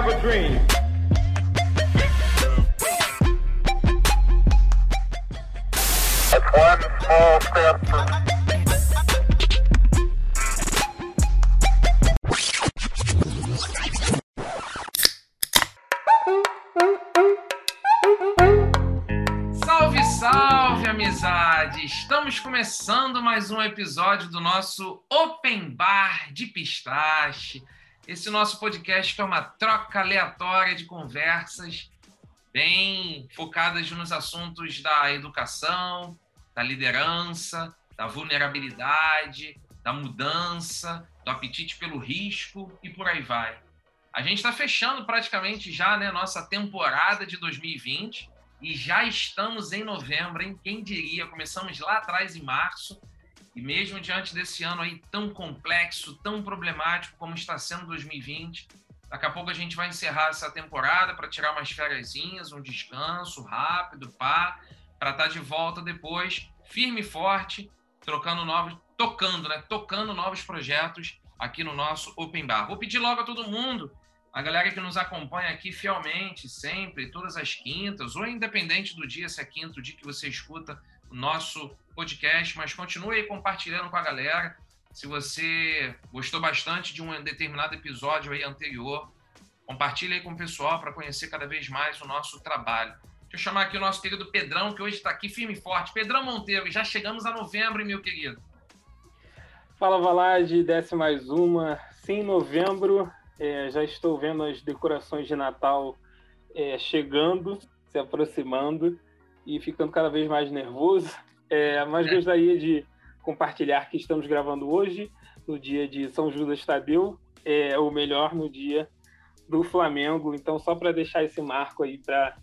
have a dream. one small step for Salve, salve, amizade! Estamos começando mais um episódio do nosso Open Bar de Pistache. Esse nosso podcast é uma troca aleatória de conversas bem focadas nos assuntos da educação, da liderança, da vulnerabilidade, da mudança, do apetite pelo risco e por aí vai. A gente está fechando praticamente já né, nossa temporada de 2020 e já estamos em novembro, hein? Quem diria? Começamos lá atrás em março e mesmo diante desse ano aí tão complexo, tão problemático como está sendo 2020, daqui a pouco a gente vai encerrar essa temporada para tirar umas férias, um descanso rápido, pá, para estar tá de volta depois, firme e forte, trocando novos, tocando, né? Tocando novos projetos aqui no nosso Open Bar. Vou pedir logo a todo mundo, a galera que nos acompanha aqui fielmente, sempre, todas as quintas, ou independente do dia, se é quinto, o dia que você escuta nosso podcast, mas continue compartilhando com a galera. Se você gostou bastante de um determinado episódio aí anterior, compartilhe aí com o pessoal para conhecer cada vez mais o nosso trabalho. Deixa eu chamar aqui o nosso querido Pedrão, que hoje está aqui firme e forte. Pedrão Monteiro, já chegamos a novembro, meu querido. Fala, Valade, desce mais uma. Sim, novembro. É, já estou vendo as decorações de Natal é, chegando, se aproximando e ficando cada vez mais nervoso. É, mas gostaria de compartilhar que estamos gravando hoje, no dia de São Judas Tadeu, é, ou melhor, no dia do Flamengo. Então, só para deixar esse marco aí para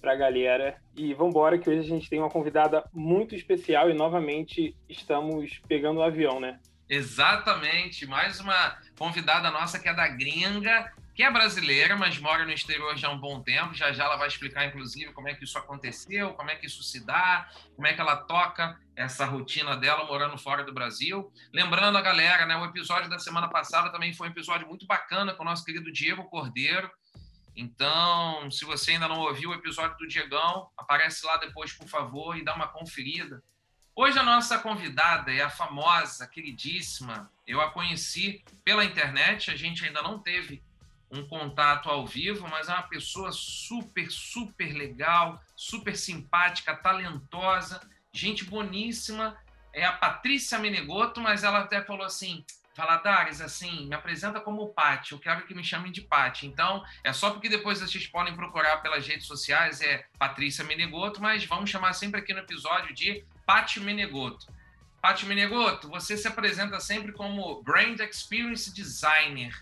para a galera. E vamos embora que hoje a gente tem uma convidada muito especial e novamente estamos pegando o avião, né? Exatamente, mais uma convidada nossa que é da gringa, que é brasileira, mas mora no exterior já há um bom tempo. Já já ela vai explicar, inclusive, como é que isso aconteceu, como é que isso se dá, como é que ela toca essa rotina dela morando fora do Brasil. Lembrando a galera, né, o episódio da semana passada também foi um episódio muito bacana com o nosso querido Diego Cordeiro, então, se você ainda não ouviu o episódio do Diegão, aparece lá depois, por favor, e dá uma conferida. Hoje a nossa convidada é a famosa, queridíssima. Eu a conheci pela internet, a gente ainda não teve um contato ao vivo, mas é uma pessoa super, super legal, super simpática, talentosa, gente boníssima. É a Patrícia Menegoto, mas ela até falou assim: Valadares, assim, me apresenta como Pati, eu quero que me chamem de Pati. Então, é só porque depois vocês podem procurar pelas redes sociais, é Patrícia Menegoto, mas vamos chamar sempre aqui no episódio de Pati Menegoto. Pati Menegoto, você se apresenta sempre como Brand Experience Designer.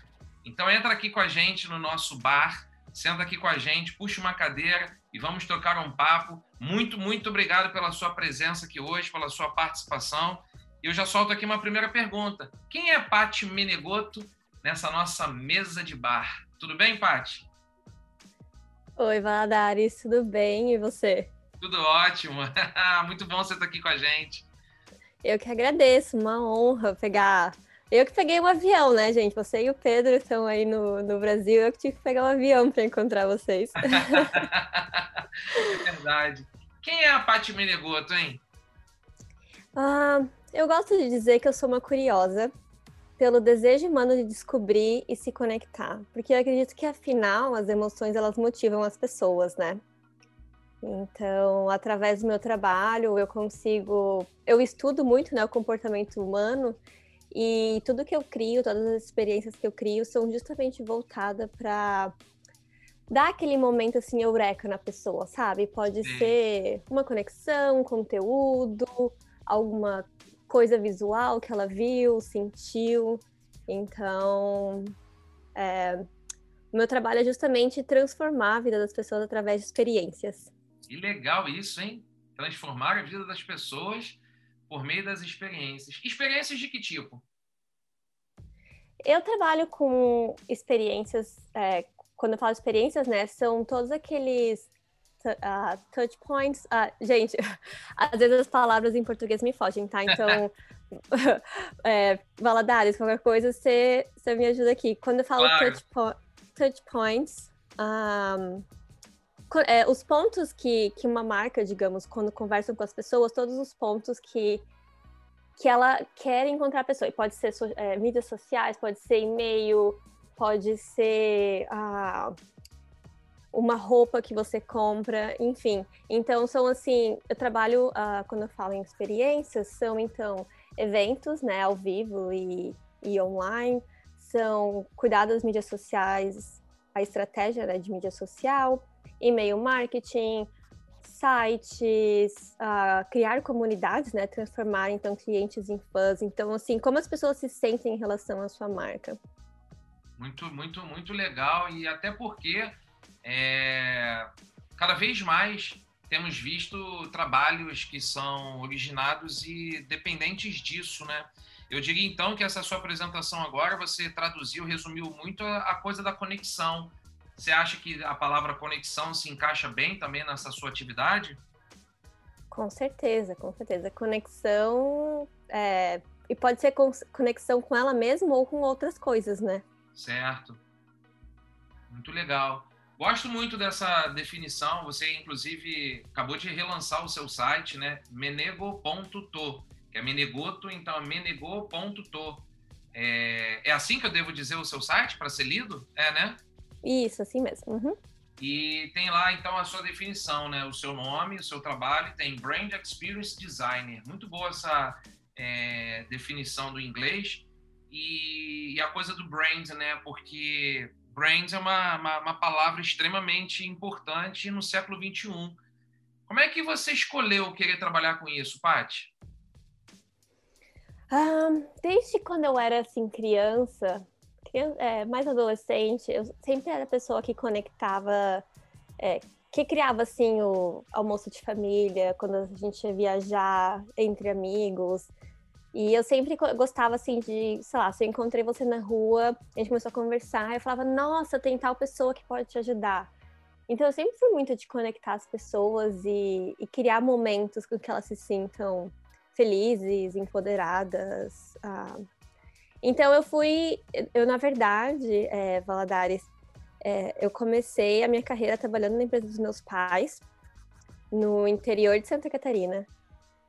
Então, entra aqui com a gente no nosso bar, senta aqui com a gente, puxa uma cadeira e vamos trocar um papo. Muito, muito obrigado pela sua presença aqui hoje, pela sua participação. E eu já solto aqui uma primeira pergunta. Quem é Pati Menegoto nessa nossa mesa de bar? Tudo bem, Pati? Oi, Valadares, tudo bem? E você? Tudo ótimo. Muito bom você estar aqui com a gente. Eu que agradeço, uma honra pegar. Eu que peguei um avião, né, gente? Você e o Pedro estão aí no, no Brasil, eu que tive que pegar um avião para encontrar vocês. é verdade. Quem é a Paty Menegoto, hein? Ah, eu gosto de dizer que eu sou uma curiosa pelo desejo humano de descobrir e se conectar, porque eu acredito que afinal as emoções elas motivam as pessoas, né? Então, através do meu trabalho, eu consigo, eu estudo muito, né, o comportamento humano e tudo que eu crio, todas as experiências que eu crio são justamente voltadas para dar aquele momento assim eureka na pessoa, sabe? Pode ser uma conexão, um conteúdo, alguma coisa visual que ela viu, sentiu. Então, é, o meu trabalho é justamente transformar a vida das pessoas através de experiências. Que legal isso, hein? Transformar a vida das pessoas por meio das experiências. Experiências de que tipo? Eu trabalho com experiências, é, quando eu falo experiências, né, são todos aqueles uh, touch points. Uh, gente, às vezes as palavras em português me fogem, tá? Então, é, Valadares, qualquer coisa, você, me ajuda aqui. Quando eu falo claro. touch, po touch points. Um, é, os pontos que, que uma marca, digamos, quando conversam com as pessoas, todos os pontos que, que ela quer encontrar a pessoa. E pode ser é, mídias sociais, pode ser e-mail, pode ser ah, uma roupa que você compra, enfim. Então, são assim, eu trabalho, ah, quando eu falo em experiências, são então eventos, né, ao vivo e, e online, são cuidar das mídias sociais, a estratégia né, de mídia social, e-mail marketing, sites, uh, criar comunidades, né, transformar então clientes em fãs. Então, assim, como as pessoas se sentem em relação à sua marca? Muito, muito, muito legal e até porque é, cada vez mais temos visto trabalhos que são originados e dependentes disso, né? Eu diria então que essa sua apresentação agora você traduziu, resumiu muito a, a coisa da conexão. Você acha que a palavra conexão se encaixa bem também nessa sua atividade? Com certeza, com certeza. Conexão é, e pode ser conexão com ela mesma ou com outras coisas, né? Certo. Muito legal. Gosto muito dessa definição. Você, inclusive, acabou de relançar o seu site, né? menego.to, que é Menegoto, então é menego.to. É, é assim que eu devo dizer o seu site para ser lido? É, né? Isso, assim mesmo. Uhum. E tem lá, então, a sua definição, né? O seu nome, o seu trabalho, tem Brand Experience Designer. Muito boa essa é, definição do inglês. E, e, a coisa do brand, né? Porque Brands é uma, uma, uma, palavra extremamente importante no século XXI. Como é que você escolheu querer trabalhar com isso, Paty? Um, desde quando eu era assim criança, criança é, mais adolescente, eu sempre era a pessoa que conectava, é, que criava assim o almoço de família, quando a gente ia viajar entre amigos. E eu sempre gostava, assim, de, sei lá, se eu encontrei você na rua, a gente começou a conversar, eu falava, nossa, tem tal pessoa que pode te ajudar. Então eu sempre fui muito de conectar as pessoas e, e criar momentos com que elas se sintam felizes, empoderadas. Ah. Então eu fui, eu na verdade, é, Valadares, é, eu comecei a minha carreira trabalhando na empresa dos meus pais, no interior de Santa Catarina.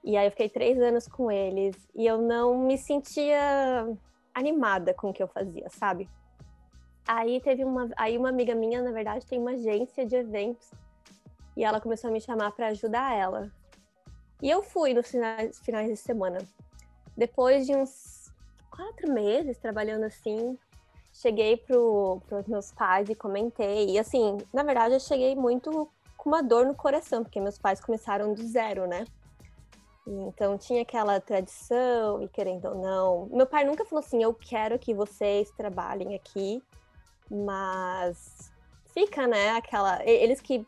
E aí eu fiquei três anos com eles e eu não me sentia animada com o que eu fazia, sabe? Aí teve uma, aí uma amiga minha, na verdade, tem uma agência de eventos e ela começou a me chamar para ajudar ela. E eu fui nos finais, finais de semana. Depois de uns quatro meses trabalhando assim, cheguei para os meus pais e comentei. E assim, na verdade, eu cheguei muito com uma dor no coração, porque meus pais começaram do zero, né? Então tinha aquela tradição, e querendo ou não. Meu pai nunca falou assim: eu quero que vocês trabalhem aqui, mas fica, né? Aquela. Eles que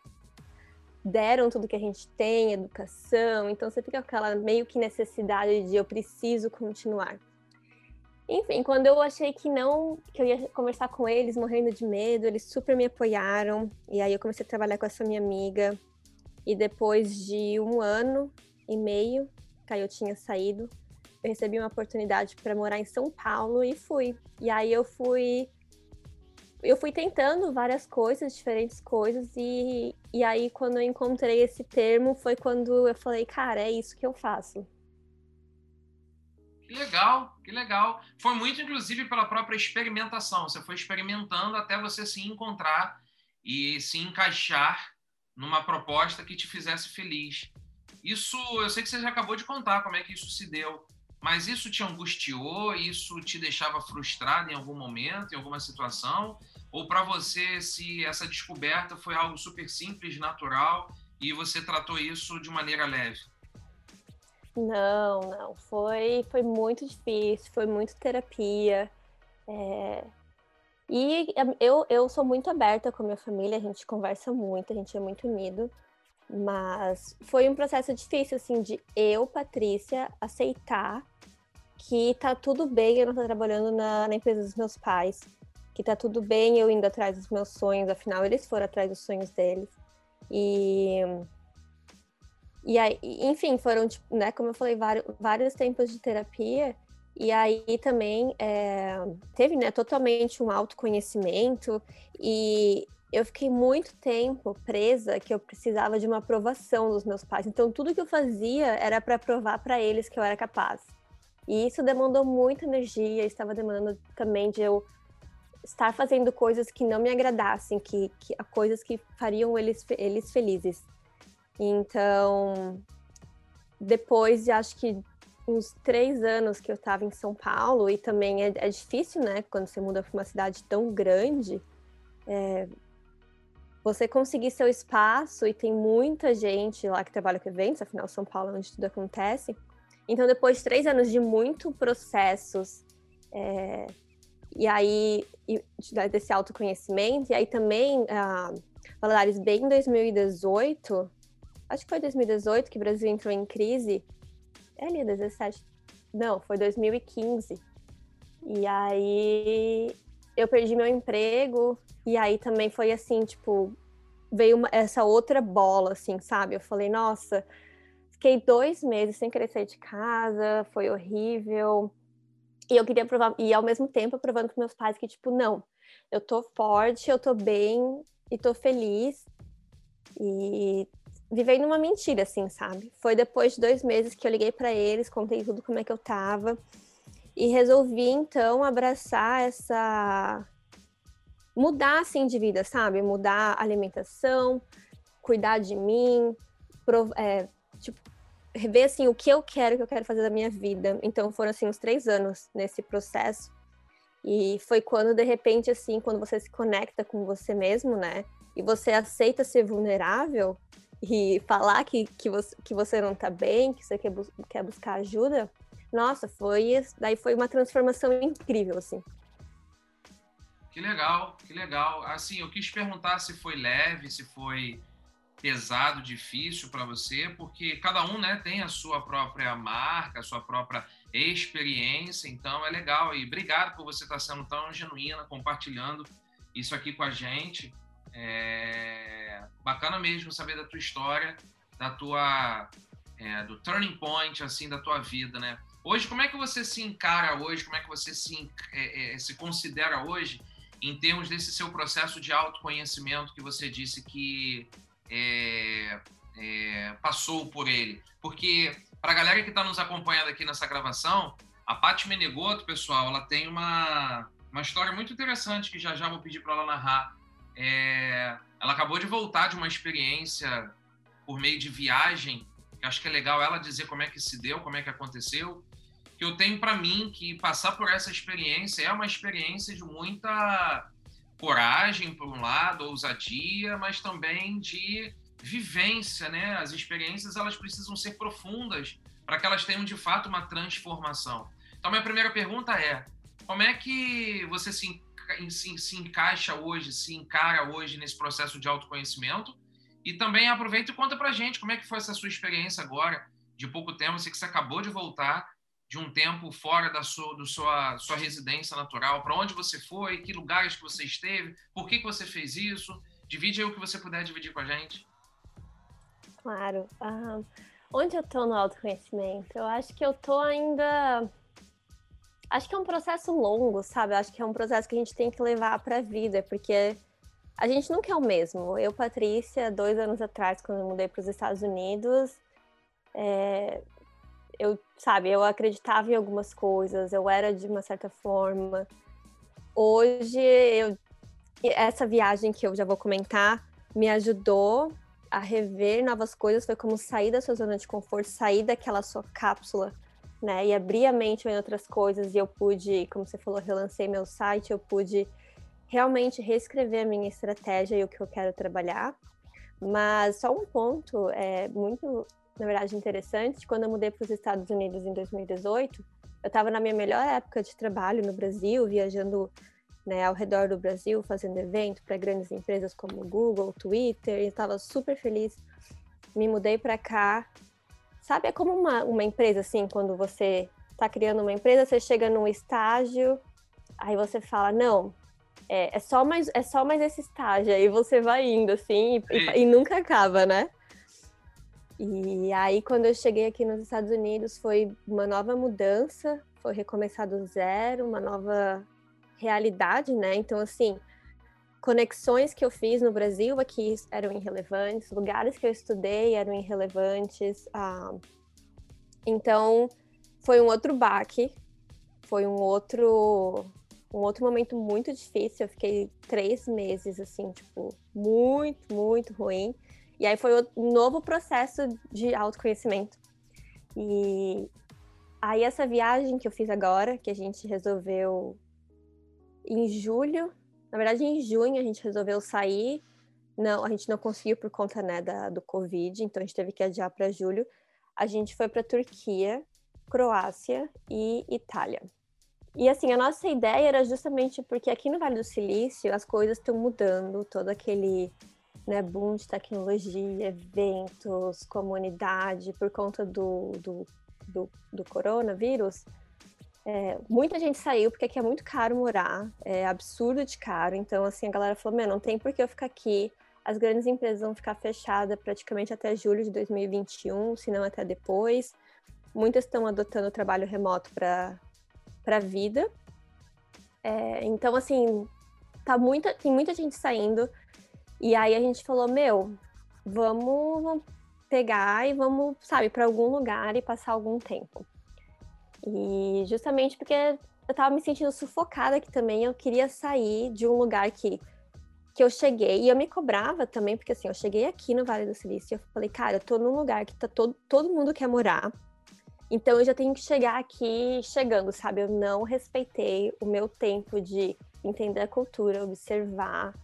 deram tudo que a gente tem, educação, então você fica com aquela meio que necessidade de eu preciso continuar. Enfim, quando eu achei que não, que eu ia conversar com eles, morrendo de medo, eles super me apoiaram. E aí eu comecei a trabalhar com essa minha amiga. E depois de um ano e meio que eu tinha saído. Eu recebi uma oportunidade para morar em São Paulo e fui. E aí eu fui eu fui tentando várias coisas, diferentes coisas, e, e aí quando eu encontrei esse termo foi quando eu falei, cara, é isso que eu faço. Que legal, que legal. Foi muito, inclusive, pela própria experimentação. Você foi experimentando até você se encontrar e se encaixar numa proposta que te fizesse feliz. Isso, eu sei que você já acabou de contar como é que isso se deu, mas isso te angustiou? Isso te deixava frustrado em algum momento, em alguma situação? Ou para você, se essa descoberta foi algo super simples, natural, e você tratou isso de maneira leve? Não, não. Foi, foi muito difícil, foi muito terapia. É... E eu, eu sou muito aberta com a minha família, a gente conversa muito, a gente é muito unido. Mas foi um processo difícil, assim, de eu, Patrícia, aceitar que tá tudo bem eu não estar trabalhando na, na, empresa dos meus pais, que tá tudo bem eu indo atrás dos meus sonhos, afinal eles foram atrás dos sonhos deles. E. E aí, enfim, foram, tipo, né, como eu falei, vários, vários tempos de terapia. E aí também é, teve né, totalmente um autoconhecimento e eu fiquei muito tempo presa que eu precisava de uma aprovação dos meus pais. Então tudo que eu fazia era para provar para eles que eu era capaz. E isso demandou muita energia, estava demandando também de eu estar fazendo coisas que não me agradassem, que, que coisas que fariam eles, eles felizes. Então, depois de acho que uns três anos que eu estava em São Paulo, e também é, é, difícil, né, quando você muda para uma cidade tão grande, é, você conseguir seu espaço, e tem muita gente lá que trabalha com eventos, afinal, São Paulo é onde tudo acontece. Então, depois de três anos de muito processos, é, e aí desse autoconhecimento, e aí também, a Valadares, bem em 2018, acho que foi 2018 que o Brasil entrou em crise, é ali, 17, não, foi 2015, e aí eu perdi meu emprego, e aí também foi assim, tipo, veio uma, essa outra bola, assim, sabe? Eu falei, nossa, fiquei dois meses sem querer sair de casa, foi horrível. E eu queria provar, e ao mesmo tempo provando para meus pais que, tipo, não, eu tô forte, eu tô bem e tô feliz. E vivendo uma mentira, assim, sabe? Foi depois de dois meses que eu liguei para eles, contei tudo como é que eu tava. E resolvi, então, abraçar essa. mudar, assim, de vida, sabe? Mudar alimentação, cuidar de mim, prov... é, tipo, ver assim o que eu quero, o que eu quero fazer da minha vida. Então foram assim uns três anos nesse processo. E foi quando de repente assim, quando você se conecta com você mesmo, né? E você aceita ser vulnerável e falar que, que, você, que você não tá bem, que você quer, bus quer buscar ajuda. Nossa, foi daí foi uma transformação incrível assim. Que legal, que legal. Assim, eu quis perguntar se foi leve, se foi pesado, difícil para você, porque cada um né, tem a sua própria marca, a sua própria experiência, então é legal. E obrigado por você estar sendo tão genuína, compartilhando isso aqui com a gente. É bacana mesmo saber da tua história, da tua é, do turning point assim da tua vida, né? Hoje, como é que você se encara hoje? Como é que você se, é, é, se considera hoje em termos desse seu processo de autoconhecimento que você disse que é, é, passou por ele. Porque, para a galera que está nos acompanhando aqui nessa gravação, a Paty Menegoto, pessoal, ela tem uma, uma história muito interessante que já já vou pedir para ela narrar. É, ela acabou de voltar de uma experiência por meio de viagem, que acho que é legal ela dizer como é que se deu, como é que aconteceu. Que eu tenho para mim que passar por essa experiência é uma experiência de muita coragem, por um lado, ousadia, mas também de vivência, né? As experiências elas precisam ser profundas para que elas tenham de fato uma transformação. Então, minha primeira pergunta é: como é que você se, se, se encaixa hoje, se encara hoje nesse processo de autoconhecimento? E também aproveita e conta para gente como é que foi essa sua experiência agora, de pouco tempo, você que você acabou de voltar de um tempo fora da sua, do sua, sua residência natural, para onde você foi, que lugares que você esteve, por que, que você fez isso. Divide aí o que você puder dividir com a gente. Claro. Uh, onde eu estou no autoconhecimento? Eu acho que eu estou ainda. Acho que é um processo longo, sabe? Acho que é um processo que a gente tem que levar para a vida, porque a gente nunca é o mesmo. Eu, Patrícia, dois anos atrás, quando eu mudei para os Estados Unidos, é, eu, sabe, eu acreditava em algumas coisas, eu era de uma certa forma. Hoje, eu, essa viagem que eu já vou comentar me ajudou a rever novas coisas. Foi como sair da sua zona de conforto, sair daquela sua cápsula, né? E abrir a mente em outras coisas. E eu pude, como você falou, relancei meu site, eu pude realmente reescrever a minha estratégia e o que eu quero trabalhar. Mas só um ponto é muito na verdade, interessante. Quando eu mudei para os Estados Unidos em 2018, eu estava na minha melhor época de trabalho no Brasil, viajando né, ao redor do Brasil, fazendo evento para grandes empresas como Google, Twitter, e estava super feliz. Me mudei para cá. Sabe, é como uma, uma empresa, assim, quando você está criando uma empresa, você chega num estágio, aí você fala, não, é, é, só mais, é só mais esse estágio, aí você vai indo, assim, e, e, e nunca acaba, né? E aí, quando eu cheguei aqui nos Estados Unidos, foi uma nova mudança, foi recomeçar do zero, uma nova realidade, né? Então, assim, conexões que eu fiz no Brasil aqui eram irrelevantes, lugares que eu estudei eram irrelevantes. Ah, então, foi um outro baque, foi um outro um outro momento muito difícil. Eu fiquei três meses, assim, tipo, muito, muito ruim. E aí foi um novo processo de autoconhecimento. E aí essa viagem que eu fiz agora, que a gente resolveu em julho, na verdade em junho a gente resolveu sair. Não, a gente não conseguiu por conta né, da, do Covid, então a gente teve que adiar para julho. A gente foi para Turquia, Croácia e Itália. E assim, a nossa ideia era justamente porque aqui no Vale do Silício as coisas estão mudando, todo aquele né, boom de tecnologia, eventos, comunidade, por conta do, do, do, do coronavírus. É, muita gente saiu porque aqui é muito caro morar, é absurdo de caro. Então, assim, a galera falou: Meu, não tem por que eu ficar aqui. As grandes empresas vão ficar fechadas praticamente até julho de 2021, se não até depois. Muitas estão adotando o trabalho remoto para a vida. É, então, assim, tá muita, tem muita gente saindo. E aí a gente falou: Meu, vamos, vamos pegar e vamos, sabe, para algum lugar e passar algum tempo. E justamente porque eu tava me sentindo sufocada aqui também, eu queria sair de um lugar que, que eu cheguei, e eu me cobrava também, porque assim, eu cheguei aqui no Vale do Silício e eu falei, cara, eu tô num lugar que tá todo, todo mundo quer morar, então eu já tenho que chegar aqui chegando, sabe? Eu não respeitei o meu tempo de entender a cultura, observar,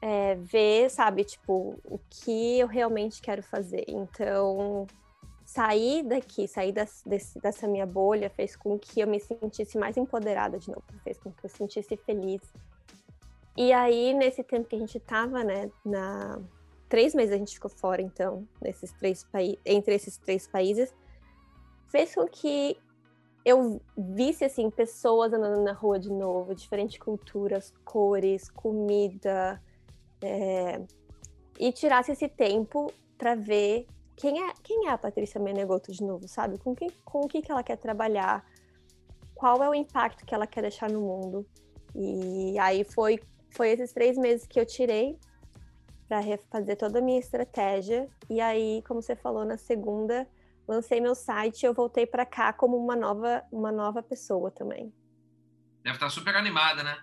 é, ver, sabe, tipo, o que eu realmente quero fazer. Então, sair daqui, sair das, desse, dessa minha bolha fez com que eu me sentisse mais empoderada de novo, fez com que eu sentisse feliz. E aí, nesse tempo que a gente tava, né, na três meses a gente ficou fora, então, nesses três países, entre esses três países, fez com que eu visse assim pessoas andando na rua de novo, diferentes culturas, cores, comida, é, e tirasse esse tempo para ver quem é, quem é a Patrícia Menegoto de novo, sabe? Com, que, com o que, que ela quer trabalhar, qual é o impacto que ela quer deixar no mundo. E aí foi, foi esses três meses que eu tirei para refazer toda a minha estratégia. E aí, como você falou, na segunda, lancei meu site e eu voltei para cá como uma nova, uma nova pessoa também. Deve estar super animada, né?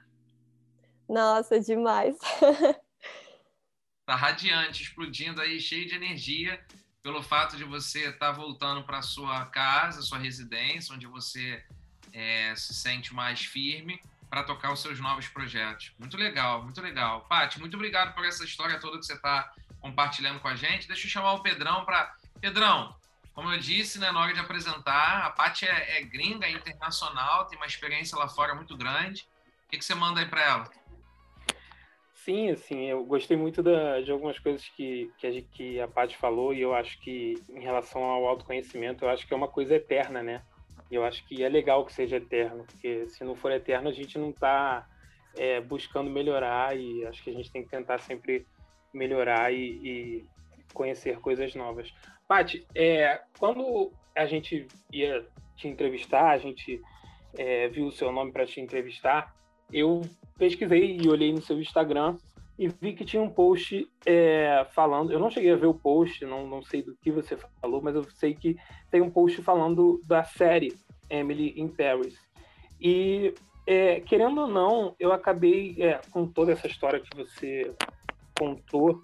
Nossa, demais. tá radiante, explodindo aí, cheio de energia pelo fato de você estar tá voltando para sua casa, sua residência, onde você é, se sente mais firme para tocar os seus novos projetos. Muito legal, muito legal. Paty, muito obrigado por essa história toda que você está compartilhando com a gente. Deixa eu chamar o Pedrão para. Pedrão, como eu disse, né, na hora de apresentar, a Paty é, é, gringa, é internacional, tem uma experiência lá fora muito grande. O que, que você manda aí para ela? Sim, assim, eu gostei muito da, de algumas coisas que, que, a, que a Paty falou e eu acho que, em relação ao autoconhecimento, eu acho que é uma coisa eterna, né? Eu acho que é legal que seja eterno, porque se não for eterno, a gente não está é, buscando melhorar e acho que a gente tem que tentar sempre melhorar e, e conhecer coisas novas. Paty, é, quando a gente ia te entrevistar, a gente é, viu o seu nome para te entrevistar, eu pesquisei e olhei no seu Instagram e vi que tinha um post é, falando. Eu não cheguei a ver o post, não, não sei do que você falou, mas eu sei que tem um post falando da série Emily in Paris. E, é, querendo ou não, eu acabei, é, com toda essa história que você contou,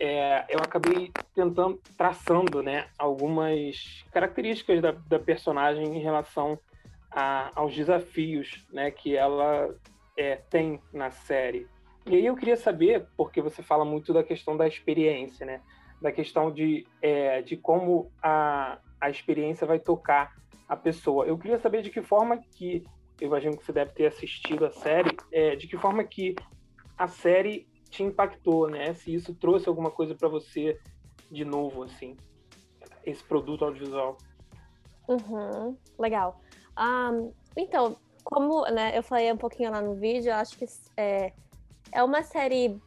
é, eu acabei tentando, traçando né, algumas características da, da personagem em relação a, aos desafios né, que ela é, tem na série. E aí eu queria saber, porque você fala muito da questão da experiência, né? Da questão de, é, de como a, a experiência vai tocar a pessoa. Eu queria saber de que forma que, eu imagino que você deve ter assistido a série, é, de que forma que a série te impactou, né? Se isso trouxe alguma coisa para você de novo, assim, esse produto audiovisual. Uhum, legal. Um, então, como né, eu falei um pouquinho lá no vídeo, eu acho que é, é uma série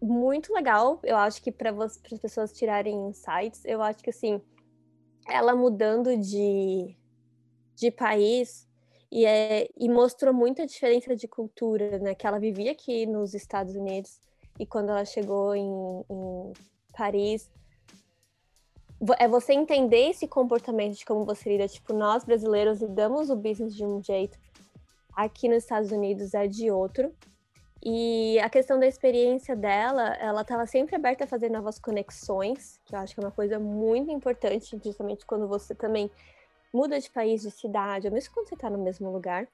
muito legal. Eu acho que para as pessoas tirarem insights, eu acho que assim, ela mudando de de país e, é, e mostrou muita diferença de cultura, né? Que ela vivia aqui nos Estados Unidos e quando ela chegou em, em Paris, é você entender esse comportamento de como você lida. Tipo, nós brasileiros lidamos o business de um jeito, aqui nos Estados Unidos é de outro. E a questão da experiência dela, ela estava sempre aberta a fazer novas conexões, que eu acho que é uma coisa muito importante, justamente quando você também muda de país, de cidade, ou mesmo quando você está no mesmo lugar.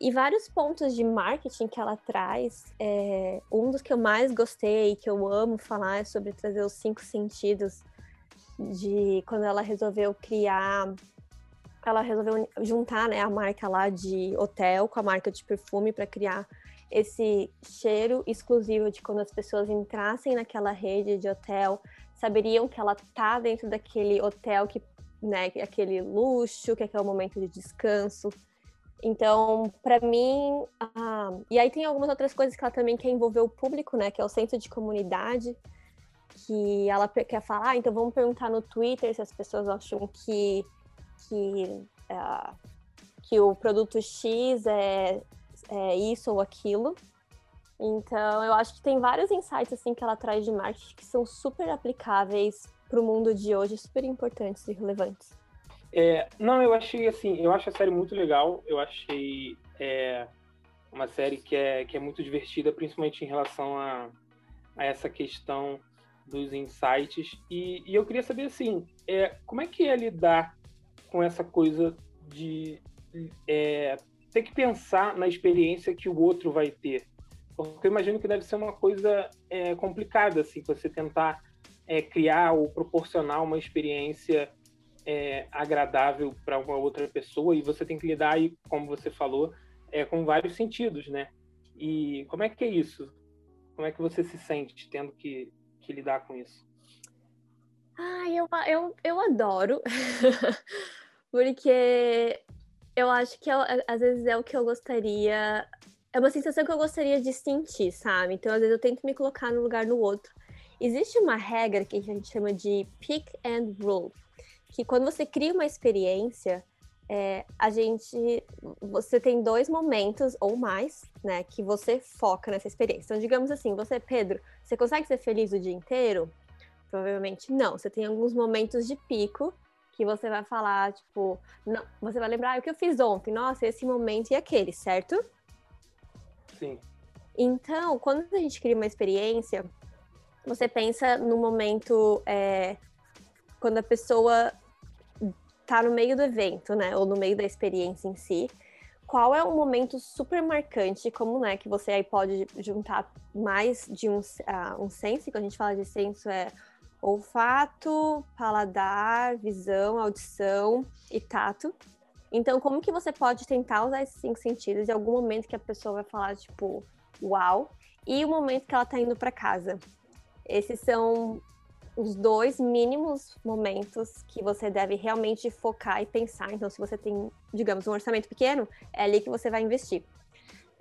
E vários pontos de marketing que ela traz, é, um dos que eu mais gostei, que eu amo falar, é sobre trazer os cinco sentidos de quando ela resolveu criar, ela resolveu juntar né, a marca lá de hotel com a marca de perfume para criar esse cheiro exclusivo de quando as pessoas entrassem naquela rede de hotel, saberiam que ela tá dentro daquele hotel que, né, aquele luxo, que é aquele momento de descanso. Então, para mim, ah, e aí tem algumas outras coisas que ela também quer envolver o público, né, que é o senso de comunidade, que ela quer falar, ah, então vamos perguntar no Twitter se as pessoas acham que que, uh, que o produto X é é, isso ou aquilo. Então, eu acho que tem vários insights assim que ela traz de marketing que são super aplicáveis para o mundo de hoje, super importantes e relevantes. É, não, eu achei assim, eu acho a série muito legal. Eu achei é, uma série que é, que é muito divertida, principalmente em relação a, a essa questão dos insights. E, e eu queria saber assim, é, como é que é lidar com essa coisa de é, ter que pensar na experiência que o outro vai ter. Porque eu imagino que deve ser uma coisa é, complicada, assim, você tentar é, criar ou proporcionar uma experiência é, agradável para uma outra pessoa e você tem que lidar aí, como você falou, é, com vários sentidos, né? E como é que é isso? Como é que você se sente tendo que, que lidar com isso? Ah, eu, eu, eu adoro, porque eu acho que eu, às vezes é o que eu gostaria. É uma sensação que eu gostaria de sentir, sabe? Então, às vezes, eu tento me colocar no lugar do outro. Existe uma regra que a gente chama de pick and roll, que quando você cria uma experiência, é, a gente. Você tem dois momentos ou mais, né, que você foca nessa experiência. Então, digamos assim, você, Pedro, você consegue ser feliz o dia inteiro? Provavelmente não. Você tem alguns momentos de pico que você vai falar, tipo, não, você vai lembrar ah, o que eu fiz ontem, nossa, esse momento e aquele, certo? Sim. Então, quando a gente cria uma experiência, você pensa no momento é, quando a pessoa tá no meio do evento, né, ou no meio da experiência em si. Qual é um momento super marcante, como né, que você aí pode juntar mais de um, uh, um senso, quando a gente fala de senso é olfato, paladar, visão, audição e tato. Então, como que você pode tentar usar esses cinco sentidos em algum momento que a pessoa vai falar, tipo, uau, e o momento que ela tá indo para casa? Esses são os dois mínimos momentos que você deve realmente focar e pensar. Então, se você tem, digamos, um orçamento pequeno, é ali que você vai investir.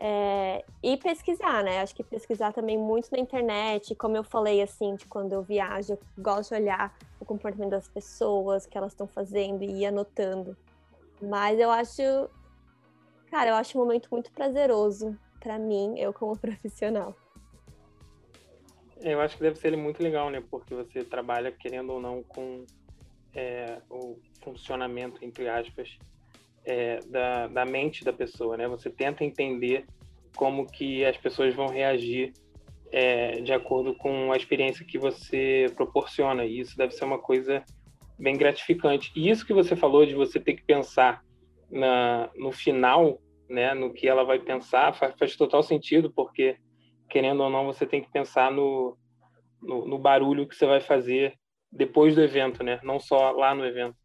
É, e pesquisar, né? Acho que pesquisar também muito na internet, como eu falei, assim, de quando eu viajo, eu gosto de olhar o comportamento das pessoas, o que elas estão fazendo e ir anotando. Mas eu acho, cara, eu acho um momento muito prazeroso para mim, eu como profissional. Eu acho que deve ser muito legal, né? Porque você trabalha, querendo ou não, com é, o funcionamento, entre aspas, é, da, da mente da pessoa, né? Você tenta entender como que as pessoas vão reagir é, de acordo com a experiência que você proporciona. E isso deve ser uma coisa bem gratificante. E isso que você falou de você ter que pensar na, no final, né, no que ela vai pensar, faz, faz total sentido, porque, querendo ou não, você tem que pensar no, no, no barulho que você vai fazer depois do evento, né? Não só lá no evento.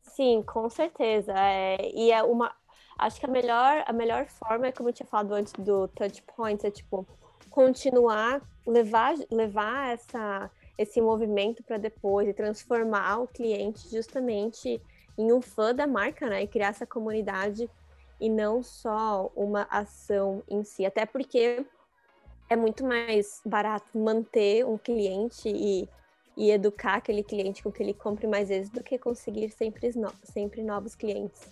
Sim, com certeza. É, e é uma. Acho que a melhor, a melhor forma como eu tinha falado antes do touch points, é tipo continuar, levar, levar essa, esse movimento para depois e transformar o cliente justamente em um fã da marca, né? E criar essa comunidade e não só uma ação em si. Até porque é muito mais barato manter um cliente e e educar aquele cliente com que ele compre mais vezes do que conseguir sempre, no sempre novos clientes.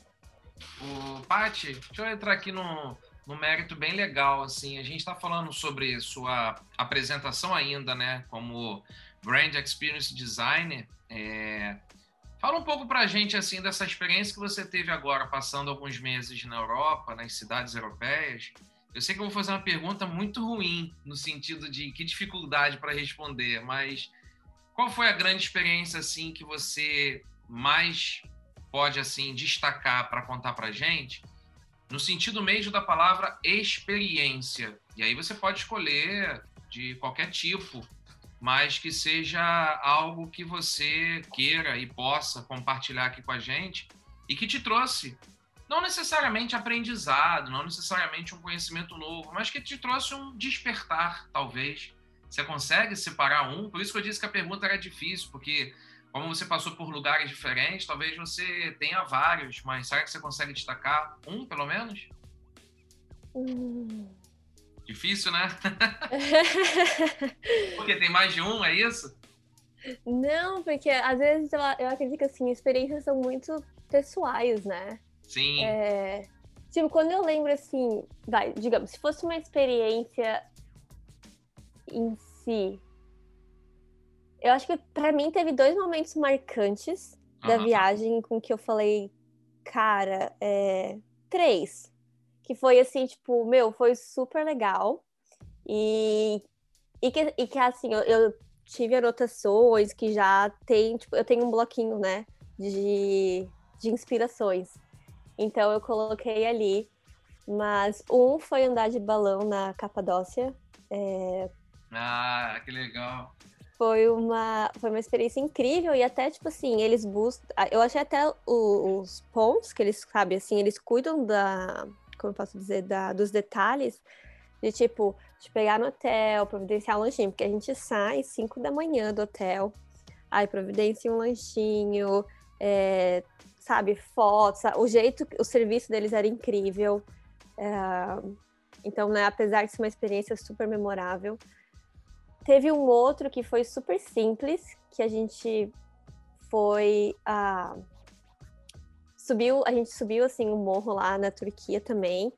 O Paty, deixa eu entrar aqui no mérito bem legal, assim, a gente está falando sobre sua apresentação ainda, né, como Brand Experience Designer, é... Fala um pouco para a gente assim dessa experiência que você teve agora, passando alguns meses na Europa, nas cidades europeias. Eu sei que eu vou fazer uma pergunta muito ruim, no sentido de que dificuldade para responder, mas qual foi a grande experiência assim que você mais pode assim destacar para contar para gente? No sentido mesmo da palavra experiência. E aí você pode escolher de qualquer tipo, mas que seja algo que você queira e possa compartilhar aqui com a gente e que te trouxe não necessariamente aprendizado, não necessariamente um conhecimento novo, mas que te trouxe um despertar, talvez. Você consegue separar um? Por isso que eu disse que a pergunta era difícil, porque como você passou por lugares diferentes, talvez você tenha vários, mas será que você consegue destacar um, pelo menos? Hum. Difícil, né? porque tem mais de um, é isso? Não, porque às vezes eu, eu acredito que assim, experiências são muito pessoais, né? Sim. É, tipo, quando eu lembro assim, vai, digamos, se fosse uma experiência em si, eu acho que para mim teve dois momentos marcantes da Aham. viagem com que eu falei, cara, é, três. Que foi assim, tipo, meu, foi super legal. E, e, que, e que assim, eu, eu tive anotações que já tem, tipo, eu tenho um bloquinho, né, de, de inspirações. Então eu coloquei ali. Mas um foi andar de balão na Capadócia. É, Ah, que legal. foi uma, foi uma experiência incrível e até, tipo assim, eles buscam. Eu achei até o- os pontos que eles, sabe, assim, eles cuidam da. Como eu posso dizer? Da, dos detalhes. De tipo, de pegar no hotel, providenciar um lanchinho, porque a gente sai 5 da manhã do hotel, aí providencia um lanchinho, é, sabe, fotos, o jeito, o serviço deles era incrível. É, então, né, apesar de ser uma experiência super memorável. Teve um outro que foi super simples, que a gente foi ah, subiu, a gente subiu assim um morro lá na Turquia também.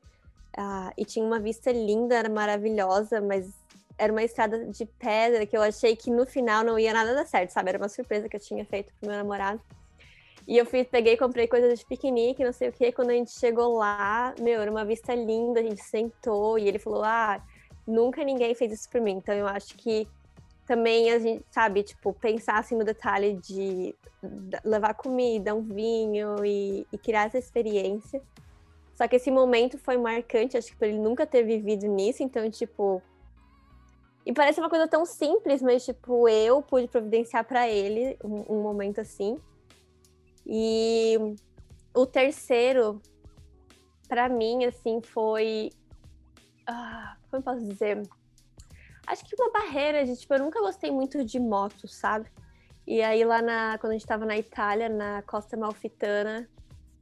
ah, e tinha uma vista linda, era maravilhosa, mas era uma estrada de pedra que eu achei que no final não ia nada dar certo, sabe? Era uma surpresa que eu tinha feito pro meu namorado. E eu fui, peguei comprei coisas de piquenique, não sei o que. Quando a gente chegou lá, meu, era uma vista linda, a gente sentou e ele falou: Ah, nunca ninguém fez isso por mim. Então eu acho que também a gente, sabe, tipo, pensar assim no detalhe de levar comida, um vinho e, e criar essa experiência. Só que esse momento foi marcante, acho que por ele nunca ter vivido nisso, então, tipo. E parece uma coisa tão simples, mas, tipo, eu pude providenciar para ele um, um momento assim. E o terceiro, para mim, assim, foi. Ah, como posso dizer? Acho que uma barreira de, tipo, eu nunca gostei muito de moto, sabe? E aí lá na, quando a gente tava na Itália, na Costa Malfitana,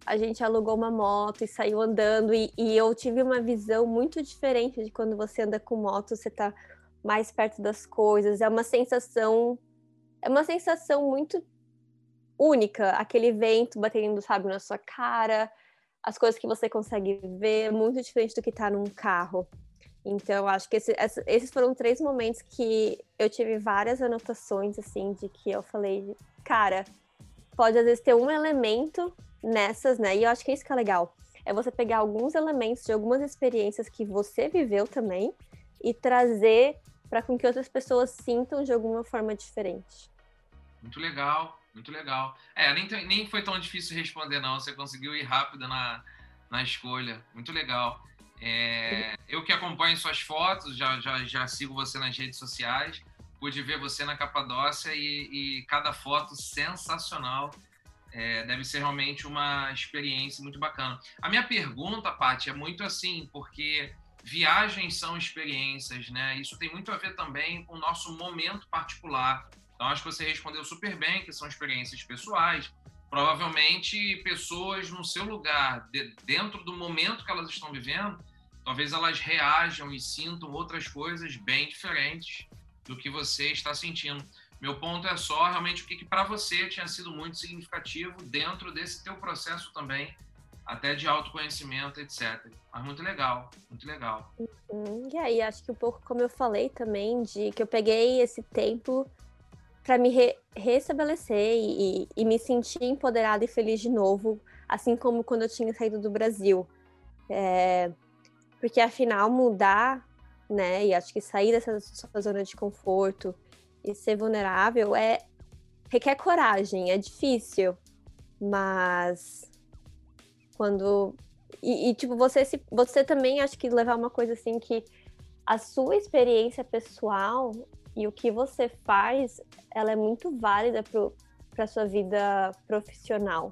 a gente alugou uma moto e saiu andando e, e eu tive uma visão muito diferente de quando você anda com moto, você tá mais perto das coisas, é uma sensação é uma sensação muito única, aquele vento batendo, sabe, na sua cara, as coisas que você consegue ver, muito diferente do que tá num carro. Então, acho que esse- esses foram três momentos que eu tive várias anotações, assim, de que eu falei, cara, pode às vezes ter um elemento nessas, né? E eu acho que é isso que é legal. É você pegar alguns elementos de algumas experiências que você viveu também e trazer para com que outras pessoas sintam de alguma forma diferente. Muito legal, muito legal. É, nem, nem foi tão difícil responder, não. Você conseguiu ir rápido na, na escolha. Muito legal. É, eu que acompanho suas fotos, já, já, já sigo você nas redes sociais, pude ver você na Capadócia e, e cada foto sensacional. É, deve ser realmente uma experiência muito bacana. A minha pergunta, Paty, é muito assim, porque viagens são experiências, né? Isso tem muito a ver também com o nosso momento particular. Então, acho que você respondeu super bem, que são experiências pessoais. Provavelmente, pessoas no seu lugar, de- dentro do momento que elas estão vivendo, talvez elas reajam e sintam outras coisas bem diferentes do que você está sentindo. Meu ponto é só realmente o que, que para você tinha sido muito significativo dentro desse teu processo também, até de autoconhecimento, etc. Mas muito legal, muito legal. Uhum. E aí, acho que um pouco como eu falei também, de que eu peguei esse tempo para me re restabelecer e, e, me sentir empoderada e feliz de novo, assim como quando eu tinha saído do Brasil. É, porque afinal mudar, né, e acho que sair dessa sua zona de conforto e ser vulnerável é requer coragem, é difícil, mas quando e, e, tipo você se você também acho que levar uma coisa assim que a sua experiência pessoal e o que você faz, ela é muito válida para sua vida profissional.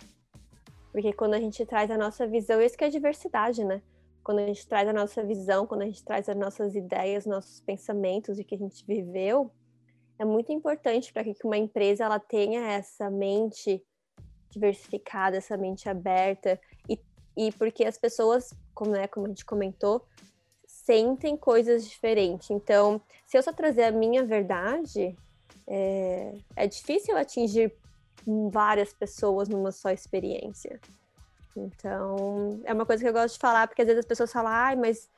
Porque quando a gente traz a nossa visão, isso que é diversidade, né? Quando a gente traz a nossa visão, quando a gente traz as nossas ideias, nossos pensamentos e que a gente viveu, é muito importante para que uma empresa ela tenha essa mente diversificada, essa mente aberta e, e porque as pessoas, como, é, como a gente comentou, sentem coisas diferentes. Então, se eu só trazer a minha verdade, é, é difícil atingir várias pessoas numa só experiência. Então, é uma coisa que eu gosto de falar, porque às vezes as pessoas falam, ai, mas,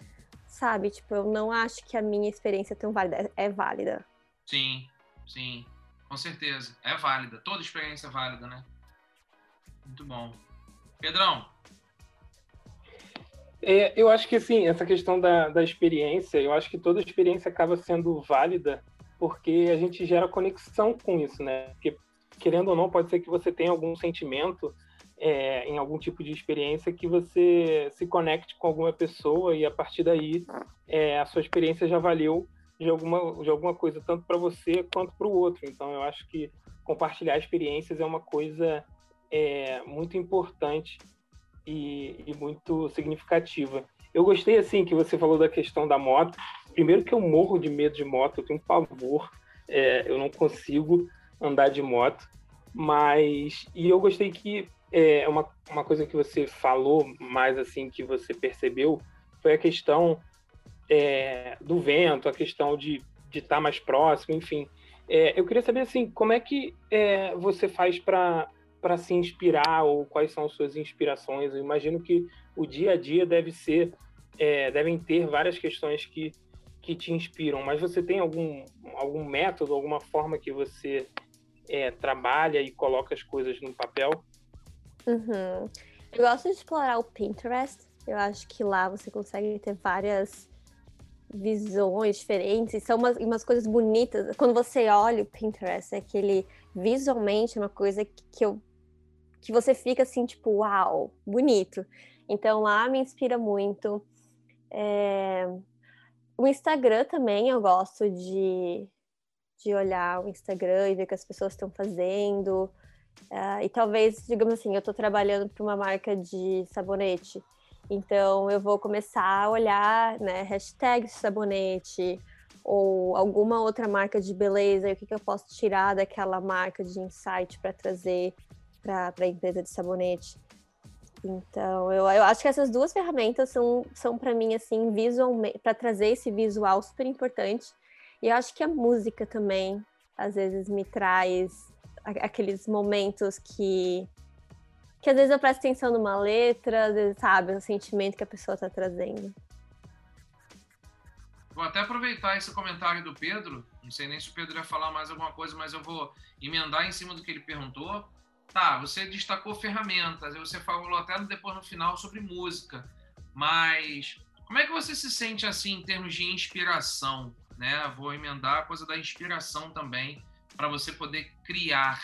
sabe, tipo, eu não acho que a minha experiência é tão válida. É, é válida. Sim, sim, com certeza. É válida. Toda experiência é válida, né? Muito bom. Pedrão, é, eu acho que sim, essa questão da, da experiência, eu acho que toda experiência acaba sendo válida porque a gente gera conexão com isso, né? Porque, querendo ou não, pode ser que você tenha algum sentimento é, em algum tipo de experiência que você se conecte com alguma pessoa e a partir daí é, a sua experiência já valeu de alguma, de alguma coisa, tanto para você quanto para o outro. Então, eu acho que compartilhar experiências é uma coisa é, muito importante e, e, muito significativa. Eu gostei, assim, que você falou da questão da moto. Primeiro que eu morro de medo de moto, eu tenho um pavor, é, eu não consigo andar de moto, mas... E eu gostei que é, uma, uma coisa que você falou mais, assim, que você percebeu, foi a questão é, do vento, a questão de estar tá mais próximo, enfim. É, eu queria saber, assim, como é que é, você faz para para se inspirar ou quais são as suas inspirações? Eu imagino que o dia a dia deve ser, é, devem ter várias questões que, que te inspiram, mas você tem algum, algum método, alguma forma que você é, trabalha e coloca as coisas no papel? Uhum. Eu gosto de explorar o Pinterest. Eu acho que lá você consegue ter várias visões diferentes, são umas, umas coisas bonitas. Quando você olha o Pinterest, é aquele visualmente é uma coisa que eu que você fica assim, tipo, uau, bonito. Então lá me inspira muito. É... O Instagram também eu gosto de, de olhar o Instagram e ver o que as pessoas estão fazendo. Uh, e talvez, digamos assim, eu estou trabalhando para uma marca de sabonete. Então eu vou começar a olhar, né, hashtag sabonete ou alguma outra marca de beleza, e o que, que eu posso tirar daquela marca de insight para trazer para a empresa de sabonete. Então, eu, eu acho que essas duas ferramentas são, são para mim, assim, visualmente, para trazer esse visual super importante. E eu acho que a música também, às vezes, me traz aqueles momentos que, que às vezes eu presto atenção numa letra, às vezes, sabe, o sentimento que a pessoa está trazendo. Vou até aproveitar esse comentário do Pedro. Não sei nem se o Pedro ia falar mais alguma coisa, mas eu vou emendar em cima do que ele perguntou. Tá, você destacou ferramentas, você falou até depois no final sobre música, mas como é que você se sente assim em termos de inspiração, né? Vou emendar a coisa da inspiração também para você poder criar.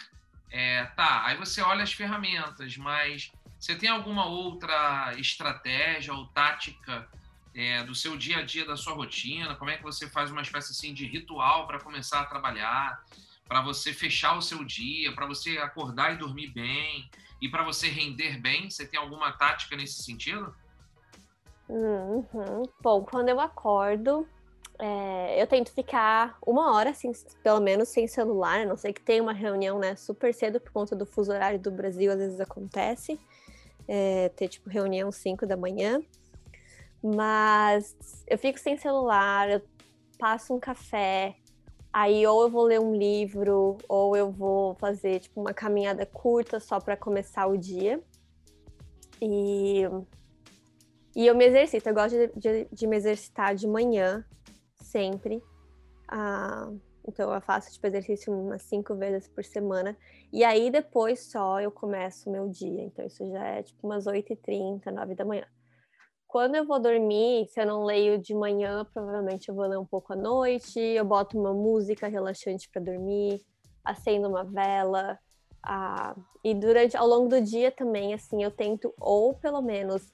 É, tá, aí você olha as ferramentas, mas você tem alguma outra estratégia ou tática é, do seu dia a dia, da sua rotina? Como é que você faz uma espécie assim de ritual para começar a trabalhar? Para você fechar o seu dia, para você acordar e dormir bem e para você render bem? Você tem alguma tática nesse sentido? Uhum. Bom, quando eu acordo, é, eu tento ficar uma hora, assim, pelo menos, sem celular, a não sei que tem uma reunião né, super cedo por conta do fuso horário do Brasil, às vezes acontece, é, ter tipo reunião 5 da manhã. Mas eu fico sem celular, eu passo um café, Aí ou eu vou ler um livro, ou eu vou fazer tipo uma caminhada curta só para começar o dia. E, e eu me exercito, eu gosto de, de, de me exercitar de manhã, sempre. Ah, então eu faço tipo exercício umas cinco vezes por semana. E aí depois só eu começo o meu dia. Então isso já é tipo umas 8h30, 9 da manhã. Quando eu vou dormir, se eu não leio de manhã, provavelmente eu vou ler um pouco à noite. Eu boto uma música relaxante para dormir, acendo uma vela. Ah, e durante, ao longo do dia também, assim, eu tento ou pelo menos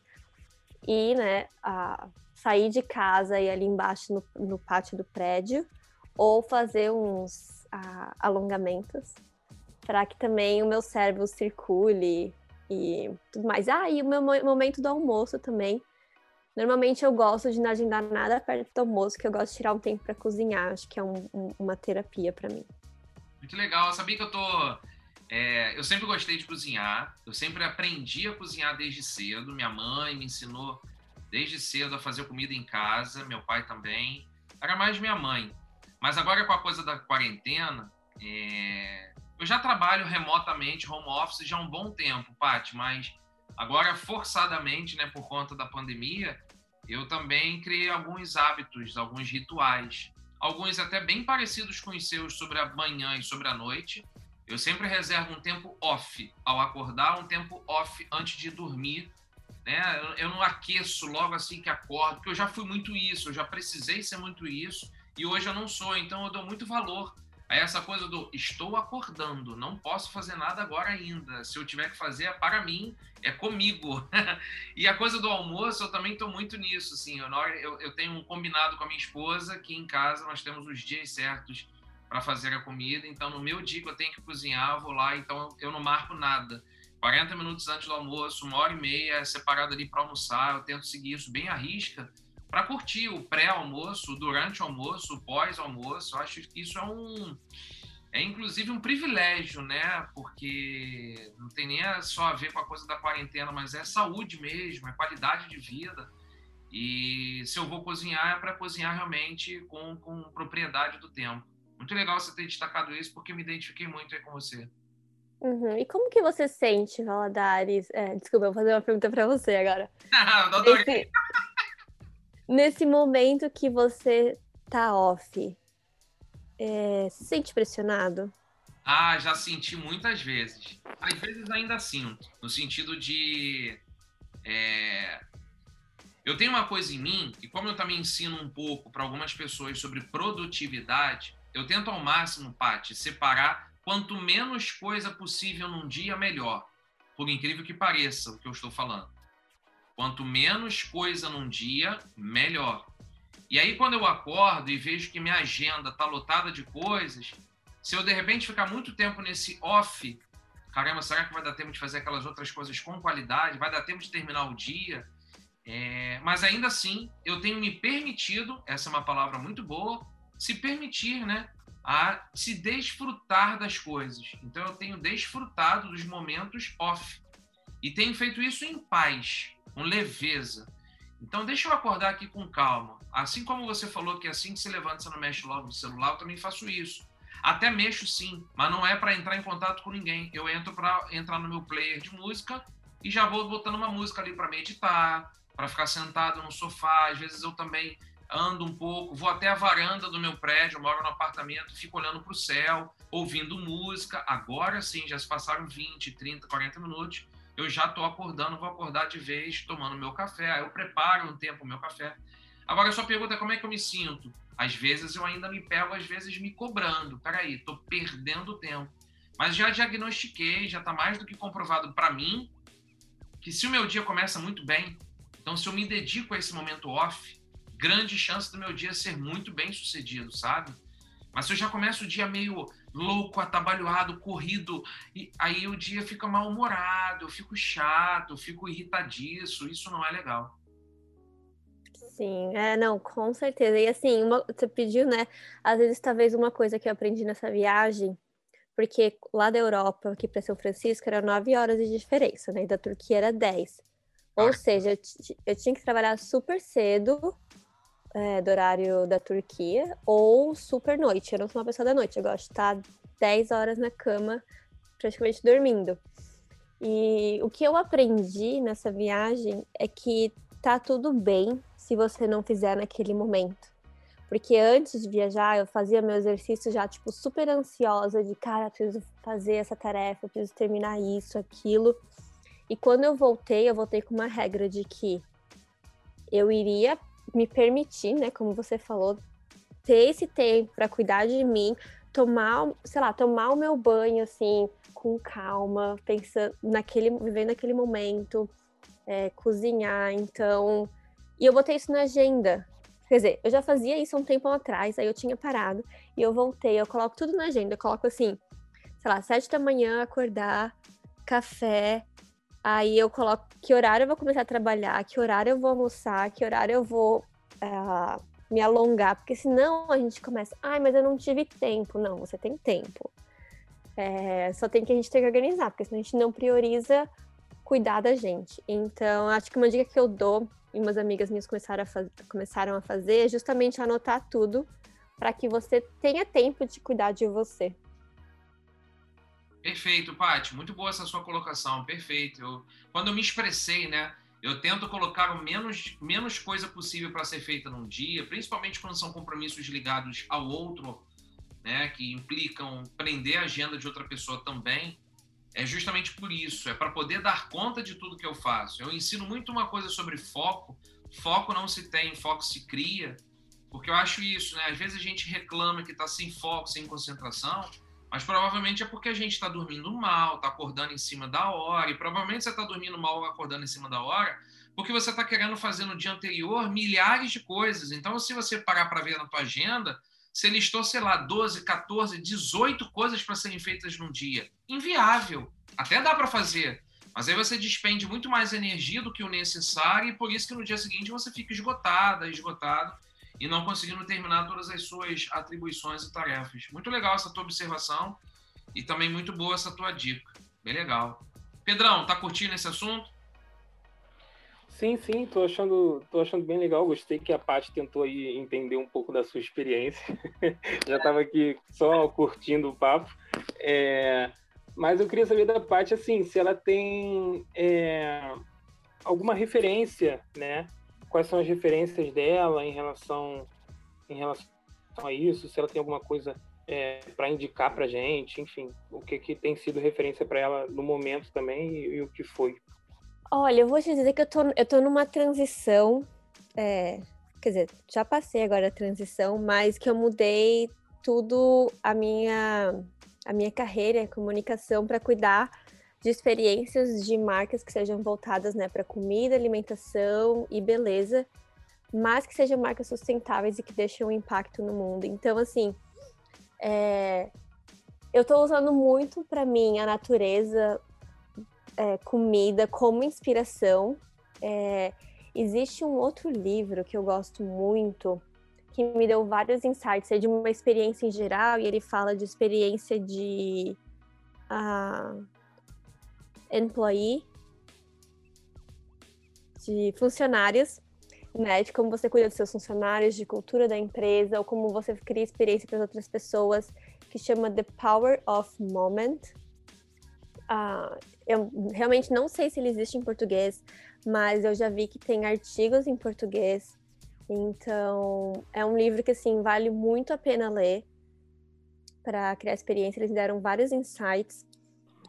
ir, né, a sair de casa e ali embaixo no, no pátio do prédio, ou fazer uns ah, alongamentos para que também o meu cérebro circule e tudo mais. Ah, e o meu momento do almoço também Normalmente eu gosto de não agendar nada perto do almoço, que eu gosto de tirar um tempo para cozinhar. Acho que é um, um, uma terapia para mim. Muito legal. Eu sabia que eu tô. É, eu sempre gostei de cozinhar. Eu sempre aprendi a cozinhar desde cedo. Minha mãe me ensinou desde cedo a fazer comida em casa. Meu pai também. Era mais minha mãe. Mas agora com a coisa da quarentena, é... eu já trabalho remotamente, home office, já há um bom tempo, Paty, mas agora forçadamente, né, por conta da pandemia, eu também criei alguns hábitos, alguns rituais, alguns até bem parecidos com os seus sobre a manhã e sobre a noite. Eu sempre reservo um tempo off ao acordar, um tempo off antes de dormir. Né? Eu não aqueço logo assim que acordo, porque eu já fui muito isso, eu já precisei ser muito isso, e hoje eu não sou, então eu dou muito valor Aí essa coisa do estou acordando, não posso fazer nada agora ainda. Se eu tiver que fazer é para mim, é comigo. e a coisa do almoço, eu também estou muito nisso. Assim, eu, eu, eu, tenho um combinado com a minha esposa que em casa nós temos os dias certos para fazer a comida. Então, no meu dia que eu tenho que cozinhar, vou lá, então eu não marco nada. 40 minutos antes do almoço, uma hora e meia separado ali para almoçar, eu tento seguir isso bem à risca para curtir o pré-almoço, durante o almoço, o pós-almoço. Eu acho que isso é um é inclusive um privilégio, né? Porque não tem nem só a ver com a coisa da quarentena, mas é saúde mesmo, é qualidade de vida. E se eu vou cozinhar, é para cozinhar realmente com, com propriedade do tempo. Muito legal você ter destacado isso, porque me identifiquei muito aí com você. Uhum. E como que você sente, Valadares? É, desculpa, eu vou fazer uma pergunta para você agora. Esse, nesse momento que você tá off, é, se sente pressionado? Ah, já senti muitas vezes. Às vezes ainda sinto, no sentido de. É... Eu tenho uma coisa em mim, e como eu também ensino um pouco para algumas pessoas sobre produtividade, eu tento ao máximo, Paty, separar quanto menos coisa possível num dia, melhor. Por incrível que pareça o que eu estou falando. Quanto menos coisa num dia, melhor. E aí, quando eu acordo e vejo que minha agenda está lotada de coisas, se eu de repente ficar muito tempo nesse off, caramba, será que vai dar tempo de fazer aquelas outras coisas com qualidade? Vai dar tempo de terminar o dia? É, mas ainda assim, eu tenho me permitido, essa é uma palavra muito boa, se permitir, né? A se desfrutar das coisas. Então, eu tenho desfrutado dos momentos off. E tenho feito isso em paz com leveza. Então, deixa eu acordar aqui com calma. Assim como você falou que assim que se levanta, você não mexe logo no celular, eu também faço isso. Até mexo sim, mas não é para entrar em contato com ninguém. Eu entro para entrar no meu player de música e já vou botando uma música ali para meditar, para ficar sentado no sofá. Às vezes eu também ando um pouco, vou até a varanda do meu prédio, moro no apartamento, fico olhando para o céu, ouvindo música. Agora sim, já se passaram 20, 30, 40 minutos eu já estou acordando, vou acordar de vez tomando meu café. Aí eu preparo um tempo o meu café. Agora, a sua pergunta é como é que eu me sinto? Às vezes eu ainda me pego, às vezes me cobrando. Peraí, estou perdendo tempo. Mas já diagnostiquei, já está mais do que comprovado para mim que se o meu dia começa muito bem, então se eu me dedico a esse momento off, grande chance do meu dia ser muito bem sucedido, sabe? Mas se eu já começo o dia meio louco, atabalhoado, corrido, e aí o dia fica mal-humorado, eu fico chato, eu fico irritadiço, isso não é legal. Sim, é, não, com certeza. E assim, uma, você pediu, né? Às vezes, talvez uma coisa que eu aprendi nessa viagem, porque lá da Europa, aqui para São Francisco, era nove horas de diferença, né? E da Turquia era dez. Ou ah. seja, eu, eu, tinha que trabalhar super cedo é, do horário da Turquia, ou super noite. Eu não sou uma pessoa da noite, eu gosto de estar 10 horas na cama, praticamente dormindo. E o que eu aprendi nessa viagem é que tá tudo bem se você não fizer naquele momento. Porque antes de viajar, eu fazia meu exercício já, tipo, super ansiosa de, cara, preciso fazer essa tarefa, preciso terminar isso, aquilo. E quando eu voltei, eu voltei com uma regra de que eu iria me permitir, né, como você falou, ter esse tempo para cuidar de mim, tomar, sei lá, tomar o meu banho assim, com calma, pensando naquele, vivendo aquele momento, é, cozinhar, então. E eu botei isso na agenda. Quer dizer, eu já fazia isso um tempo atrás, aí eu tinha parado e eu voltei, eu coloco tudo na agenda, eu coloco assim, sei lá, sete da manhã, acordar, café, aí eu coloco que horário eu vou começar a trabalhar, que horário eu vou almoçar, que horário eu vou uh, me alongar, porque senão a gente começa, ai, mas eu não tive tempo. Não, você tem tempo. É, só tem que a gente ter que organizar, porque senão a gente não prioriza cuidar da gente. Então, acho que uma dica que eu dou, e umas amigas minhas começaram a, faz... começaram a fazer, é justamente anotar tudo para que você tenha tempo de cuidar de você. Perfeito, Paty. Muito boa essa sua colocação. Perfeito. Eu, quando eu me expressei, né? Eu tento colocar o menos, menos coisa possível para ser feita num dia, principalmente quando são compromissos ligados ao outro né, que implicam prender a agenda de outra pessoa também, é justamente por isso, é para poder dar conta de tudo que eu faço. Eu ensino muito uma coisa sobre foco. Foco não se tem, foco se cria, porque eu acho isso, né? Às vezes a gente reclama que está sem foco, sem concentração, mas provavelmente é porque a gente está dormindo mal, está acordando em cima da hora, e provavelmente você está dormindo mal acordando em cima da hora, porque você está querendo fazer no dia anterior milhares de coisas. Então, se você parar para ver na tua agenda, você listou, sei lá, 12, 14, 18 coisas para serem feitas num dia. Inviável. Até dá para fazer. Mas aí você despende muito mais energia do que o necessário e por isso que no dia seguinte você fica esgotada, esgotado e não conseguindo terminar todas as suas atribuições e tarefas. Muito legal essa tua observação e também muito boa essa tua dica. Bem legal. Pedrão, tá curtindo esse assunto? Sim, sim, tô achando, tô achando bem legal. Gostei que a Paty tentou aí entender um pouco da sua experiência. Já estava aqui só curtindo o papo. É, mas eu queria saber da Paty, assim, se ela tem é, alguma referência, né? Quais são as referências dela em relação, em relação a isso? Se ela tem alguma coisa é, para indicar para gente, enfim, o que, que tem sido referência para ela no momento também e, e o que foi. Olha, eu vou te dizer que eu tô, eu tô numa transição. É, quer dizer, já passei agora a transição, mas que eu mudei tudo a minha, a minha carreira comunicação para cuidar de experiências de marcas que sejam voltadas né, para comida, alimentação e beleza, mas que sejam marcas sustentáveis e que deixem um impacto no mundo. Então, assim, é, eu estou usando muito para mim a natureza, é, comida como inspiração. É, existe um outro livro que eu gosto muito, que me deu vários insights, é de uma experiência em geral, e ele fala de experiência de uh, employee, de funcionários, né, de como você cuida dos seus funcionários, de cultura da empresa, ou como você cria experiência para outras pessoas, que chama The Power of Moment. Uh, eu realmente não sei se ele existe em português, mas eu já vi que tem artigos em português. Então, é um livro que assim vale muito a pena ler para criar experiência. Eles deram vários insights.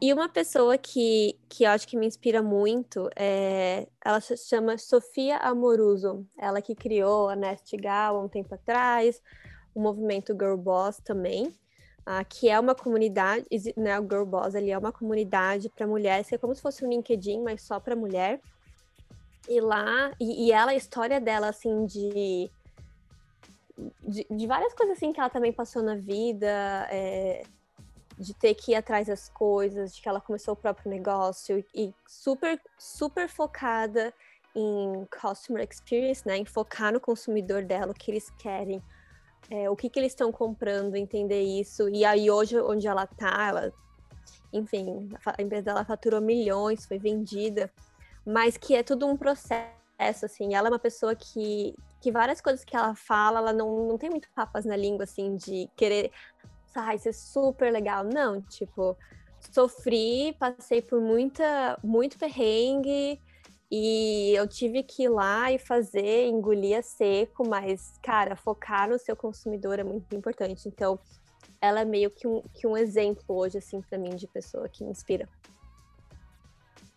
E uma pessoa que, que eu acho que me inspira muito, é, ela se chama Sofia Amoruso. Ela que criou a Nest Gal há um tempo atrás, o movimento Girl Boss também uh, que é uma comunidade, né, o Girl Boss ali é uma comunidade para mulheres, que é como se fosse um LinkedIn, mas só para mulher. E lá, e, e, ela, a história dela, assim, de, de, de, várias coisas, assim, que ela também passou na vida, é, de ter que ir atrás das coisas, de que ela começou o próprio negócio, e super, super focada em customer experience, né, em focar no consumidor dela, o que eles querem, é, o que, que eles estão comprando, entender isso. E aí hoje, onde ela tá, ela, enfim, a empresa dela faturou milhões, foi vendida, mas que é tudo um processo assim. Ela é uma pessoa que, que várias coisas que ela fala, ela não, não tem muito papas na língua, assim, de querer, ai, ser super legal. Não, tipo, sofri, passei por muita, muito perrengue, e eu tive que ir lá e fazer, engolir a seco, mas, cara, focar no seu consumidor é muito importante. Então, ela é meio que um, que um exemplo hoje, assim, para mim, de pessoa que me inspira.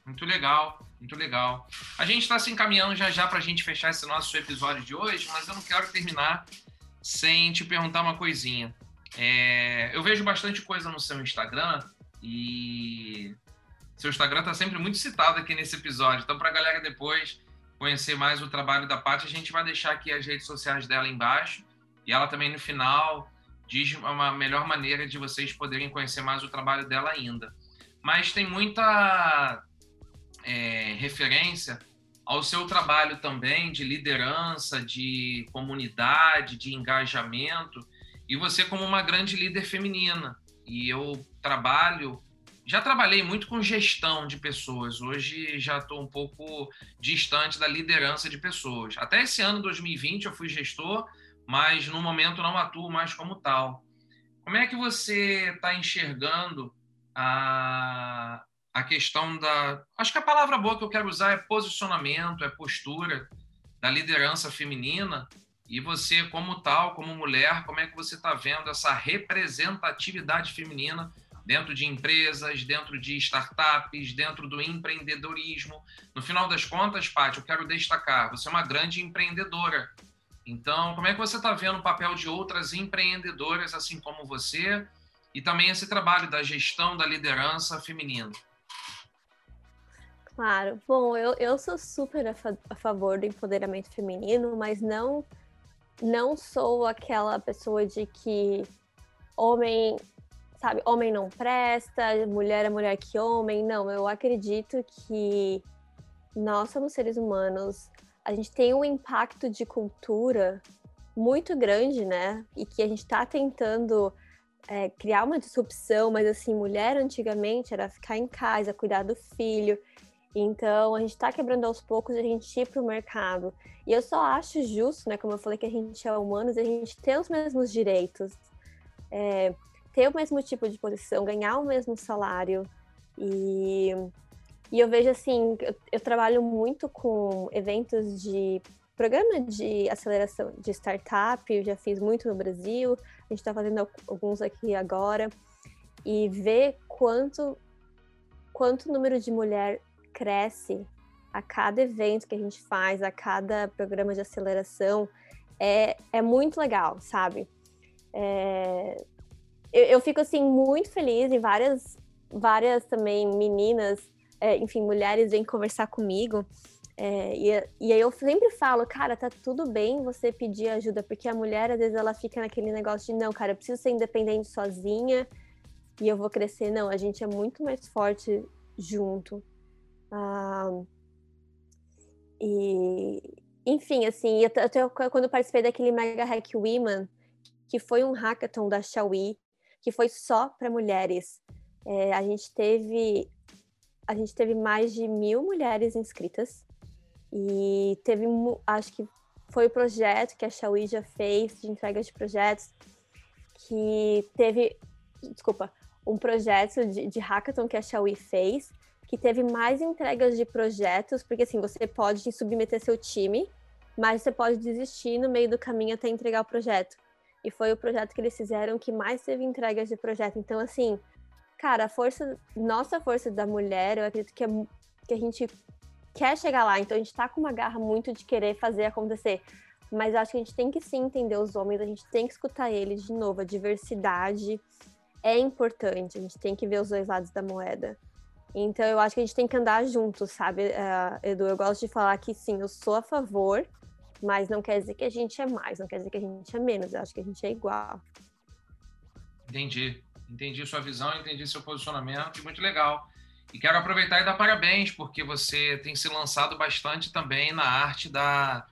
Muito legal, muito legal. A gente está se encaminhando já já para a gente fechar esse nosso episódio de hoje, mas eu não quero terminar sem te perguntar uma coisinha. É, eu vejo bastante coisa no seu Instagram e seu Instagram está sempre muito citado aqui nesse episódio. Então, para a galera depois conhecer mais o trabalho da Paty, a gente vai deixar aqui as redes sociais dela embaixo. E ela também no final diz uma melhor maneira de vocês poderem conhecer mais o trabalho dela ainda. Mas tem muita é, referência ao seu trabalho também de liderança, de comunidade, de engajamento, e você como uma grande líder feminina. E eu trabalho já trabalhei muito com gestão de pessoas. Hoje já estou um pouco distante da liderança de pessoas. Até esse ano 2020 eu fui gestor, mas no momento não atuo mais como tal. Como é que você está enxergando a, a questão da. Acho que a palavra boa que eu quero usar é posicionamento, é postura da liderança feminina. E você, como tal, como mulher, como é que você está vendo essa representatividade feminina dentro de empresas, dentro de startups, dentro do empreendedorismo. No final das contas, Paty, eu quero destacar, você é uma grande empreendedora. Então, como é que você está vendo o papel de outras empreendedoras, assim como você, e também esse trabalho da gestão da liderança feminina? Claro. Bom, eu, eu sou super a, fa a favor do empoderamento feminino, mas não não sou aquela pessoa de que homem sabe, homem não presta, mulher é mulher que homem. Não, eu acredito que nós somos seres humanos, a gente tem um impacto de cultura muito grande, né? E que a gente está tentando é, criar uma disrupção, mas assim, mulher antigamente era ficar em casa, cuidar do filho. Então, a gente está quebrando aos poucos a gente ir para o mercado. E eu só acho justo, né? Como eu falei que a gente é humanos, a gente ter os mesmos direitos. É, ter o mesmo tipo de posição, ganhar o mesmo salário. E, e eu vejo assim, eu, eu trabalho muito com eventos de programa de aceleração de startup, eu já fiz muito no Brasil, a gente está fazendo alguns aqui agora, e ver quanto, quanto número de mulher cresce a cada evento que a gente faz, a cada programa de aceleração, é, é muito legal, sabe? É, eu, eu fico assim muito feliz e várias, várias também meninas, é, enfim, mulheres vêm conversar comigo. É, e, e aí eu sempre falo, cara, tá tudo bem você pedir ajuda, porque a mulher às vezes ela fica naquele negócio de não, cara, eu preciso ser independente sozinha e eu vou crescer. Não, a gente é muito mais forte junto. Ah, e enfim, assim, eu, quando eu participei daquele Mega Hack Women, que foi um hackathon da Xiaomi, que foi só para mulheres. É, a gente teve a gente teve mais de mil mulheres inscritas e teve acho que foi o projeto que a Xiaomi já fez de entrega de projetos que teve desculpa um projeto de, de hackathon que a Xiaomi fez que teve mais entregas de projetos porque assim você pode submeter seu time mas você pode desistir no meio do caminho até entregar o projeto e foi o projeto que eles fizeram que mais teve entregas de projeto. Então, assim, cara, a força, nossa força da mulher, eu acredito que, é, que a gente quer chegar lá. Então, a gente tá com uma garra muito de querer fazer acontecer. Mas acho que a gente tem que sim entender os homens, a gente tem que escutar eles de novo. A diversidade é importante, a gente tem que ver os dois lados da moeda. Então, eu acho que a gente tem que andar juntos, sabe, uh, Edu? Eu gosto de falar que sim, eu sou a favor mas não quer dizer que a gente é mais, não quer dizer que a gente é menos. Eu acho que a gente é igual. Entendi. Entendi sua visão, entendi seu posicionamento, muito legal. E quero aproveitar e dar parabéns, porque você tem se lançado bastante também na arte da,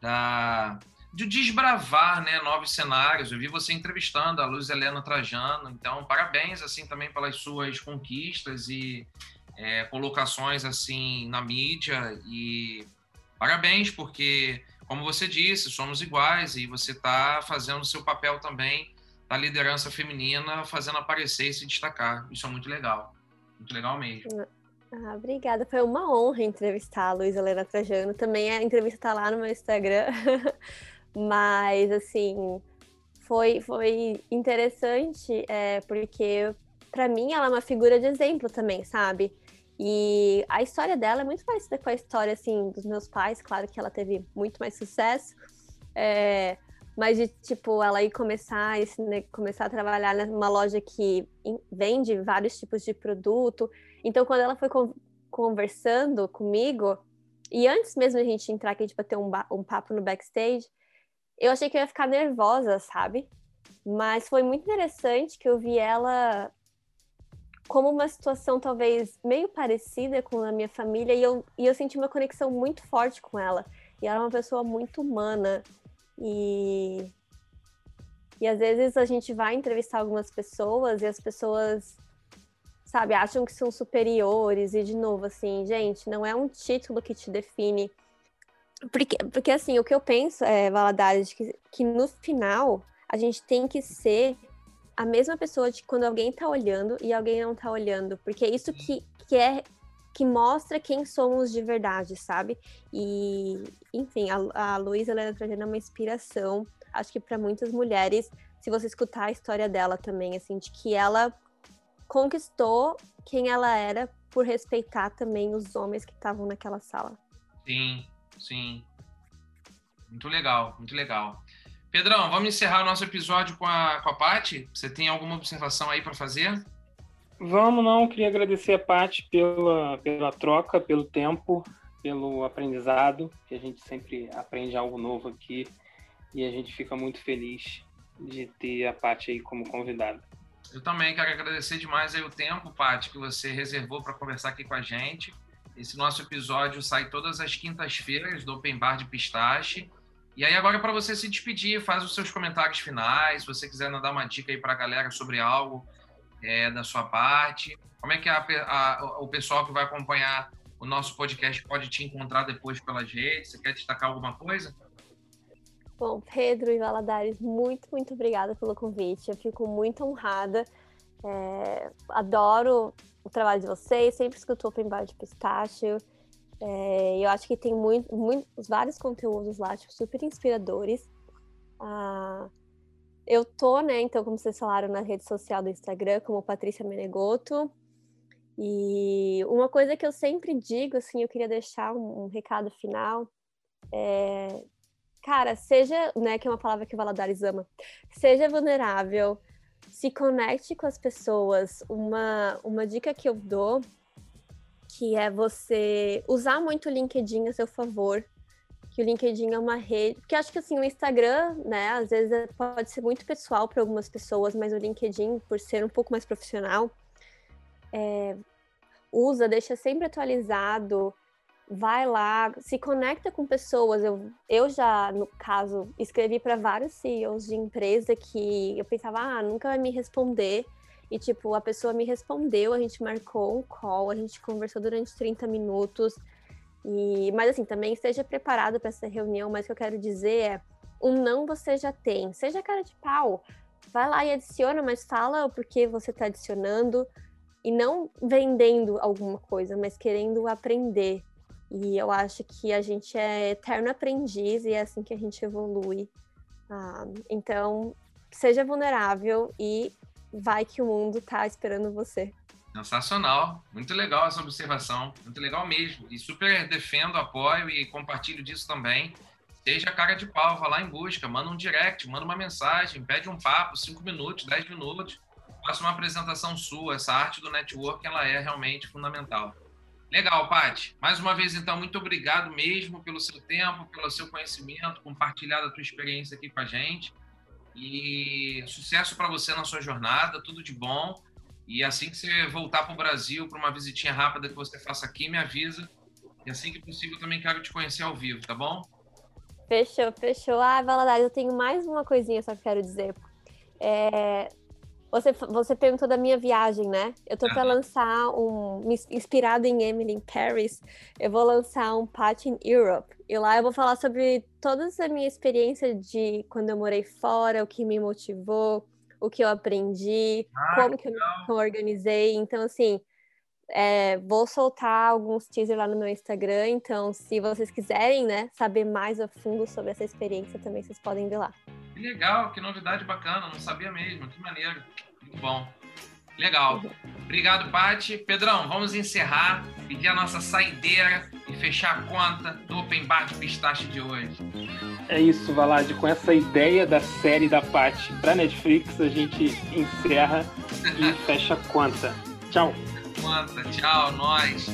da de desbravar né, novos cenários. Eu vi você entrevistando a Luz Helena Trajano, então parabéns assim também pelas suas conquistas e é, colocações assim na mídia e parabéns, porque, como você disse, somos iguais e você está fazendo seu papel também da liderança feminina, fazendo aparecer e se destacar. Isso é muito legal. Muito legal mesmo. Ah, obrigada. Foi uma honra entrevistar a Luísa Helena Trajano. Também a entrevista está lá no meu Instagram. Mas, assim, foi, foi interessante, é, porque para mim ela é uma figura de exemplo também, sabe? E a história dela é muito parecida com a história, assim, dos meus pais. Claro que ela teve muito mais sucesso. É, mas de, tipo, ela ir começar, esse, né, começar a trabalhar numa loja que vende vários tipos de produto. Então, quando ela foi conversando comigo, e antes mesmo a gente entrar aqui, tipo, ter um, um papo no backstage, eu achei que eu ia ficar nervosa, sabe? Mas foi muito interessante que eu vi ela como uma situação talvez meio parecida com a minha família e eu, e eu senti uma conexão muito forte com ela. E ela é uma pessoa muito humana e e às vezes a gente vai entrevistar algumas pessoas e as pessoas sabe, acham que são superiores e de novo assim, gente, não é um título que te define. Porque, porque assim, o que eu penso é, Valadares, que, que no final a gente tem que ser a mesma pessoa de quando alguém tá olhando e alguém não tá olhando, porque é isso que, que é que mostra quem somos de verdade, sabe? E, enfim, a, a Luísa Helena Trajano é uma inspiração, acho que para muitas mulheres, se você escutar a história dela também, assim, de que ela conquistou quem ela era por respeitar também os homens que estavam naquela sala. Sim, sim. Muito legal, muito legal. Pedrão, vamos encerrar o nosso episódio com a, com a Paty? Você tem alguma observação aí para fazer? Vamos, não. Queria agradecer a Paty pela, pela troca, pelo tempo, pelo aprendizado, que a gente sempre aprende algo novo aqui e a gente fica muito feliz de ter a Paty aí como convidada. Eu também quero agradecer demais aí o tempo, Paty, que você reservou para conversar aqui com a gente. Esse nosso episódio sai todas as quintas-feiras do Open Bar de Pistache. E aí agora para você se despedir, faz os seus comentários finais, se você quiser dar uma dica aí para a galera sobre algo é, da sua parte, como é que a, a, o pessoal que vai acompanhar o nosso podcast pode te encontrar depois pelas redes? Você quer destacar alguma coisa? Bom, Pedro e Valadares, muito, muito obrigada pelo convite. Eu fico muito honrada. É, adoro o trabalho de vocês, sempre escuto o Open Bar de Pistácio. É, eu acho que tem muito, muito, vários conteúdos lá, tipo, super inspiradores. Ah, eu tô, né, então, como vocês falaram, na rede social do Instagram, como Patrícia Menegoto. E uma coisa que eu sempre digo, assim, eu queria deixar um, um recado final. É, cara, seja, né, que é uma palavra que o Valadares ama, seja vulnerável, se conecte com as pessoas. Uma, uma dica que eu dou que é você usar muito o LinkedIn a seu favor, que o LinkedIn é uma rede, porque acho que assim o Instagram, né, às vezes é, pode ser muito pessoal para algumas pessoas, mas o LinkedIn, por ser um pouco mais profissional, é, usa, deixa sempre atualizado, vai lá, se conecta com pessoas. Eu, eu já, no caso, escrevi para vários CEOs de empresa que eu pensava, ah, nunca vai me responder. E, tipo, a pessoa me respondeu, a gente marcou um call, a gente conversou durante 30 minutos. E, mas, assim, também esteja preparado para essa reunião. Mas o que eu quero dizer é: um não você já tem. Seja cara de pau. Vai lá e adiciona, mas fala o porquê você está adicionando. E não vendendo alguma coisa, mas querendo aprender. E eu acho que a gente é eterno aprendiz e é assim que a gente evolui. Ah, então, seja vulnerável e vai que o mundo tá esperando você. Sensacional, muito legal essa observação, muito legal mesmo. E super defendo, apoio e compartilho disso também. Seja cara de pau, vá lá em busca, manda um direct, manda uma mensagem, pede um papo, cinco minutos, dez minutos, faça uma apresentação sua. Essa arte do network, ela é realmente fundamental. Legal, Paty. Mais uma vez, então, muito obrigado mesmo pelo seu tempo, pelo seu conhecimento, compartilhar a tua experiência aqui com a gente. E sucesso para você na sua jornada, tudo de bom. E assim que você voltar para o Brasil, para uma visitinha rápida que você faça aqui, me avisa. E assim que possível, também quero te conhecer ao vivo, tá bom? Fechou, fechou. Ah, Valadares, eu tenho mais uma coisinha só que quero dizer. É... Você, você perguntou da minha viagem, né? Eu tô para lançar um. Inspirado em Emily in Paris, eu vou lançar um Patch in Europe. E lá eu vou falar sobre toda a minha experiência de quando eu morei fora, o que me motivou, o que eu aprendi, ah, como que eu me organizei. Então, assim, é, vou soltar alguns teasers lá no meu Instagram. Então, se vocês quiserem, né, saber mais a fundo sobre essa experiência, também vocês podem ver lá. Que legal, que novidade bacana, não sabia mesmo, que maneiro. Muito bom. Legal. Obrigado, Pati. Pedrão, vamos encerrar, pedir a nossa saideira e fechar a conta do Open Bar de Pistache de hoje. É isso, Valade. Com essa ideia da série da Pati para Netflix, a gente encerra e fecha a conta. Tchau. Conta. Tchau, nós.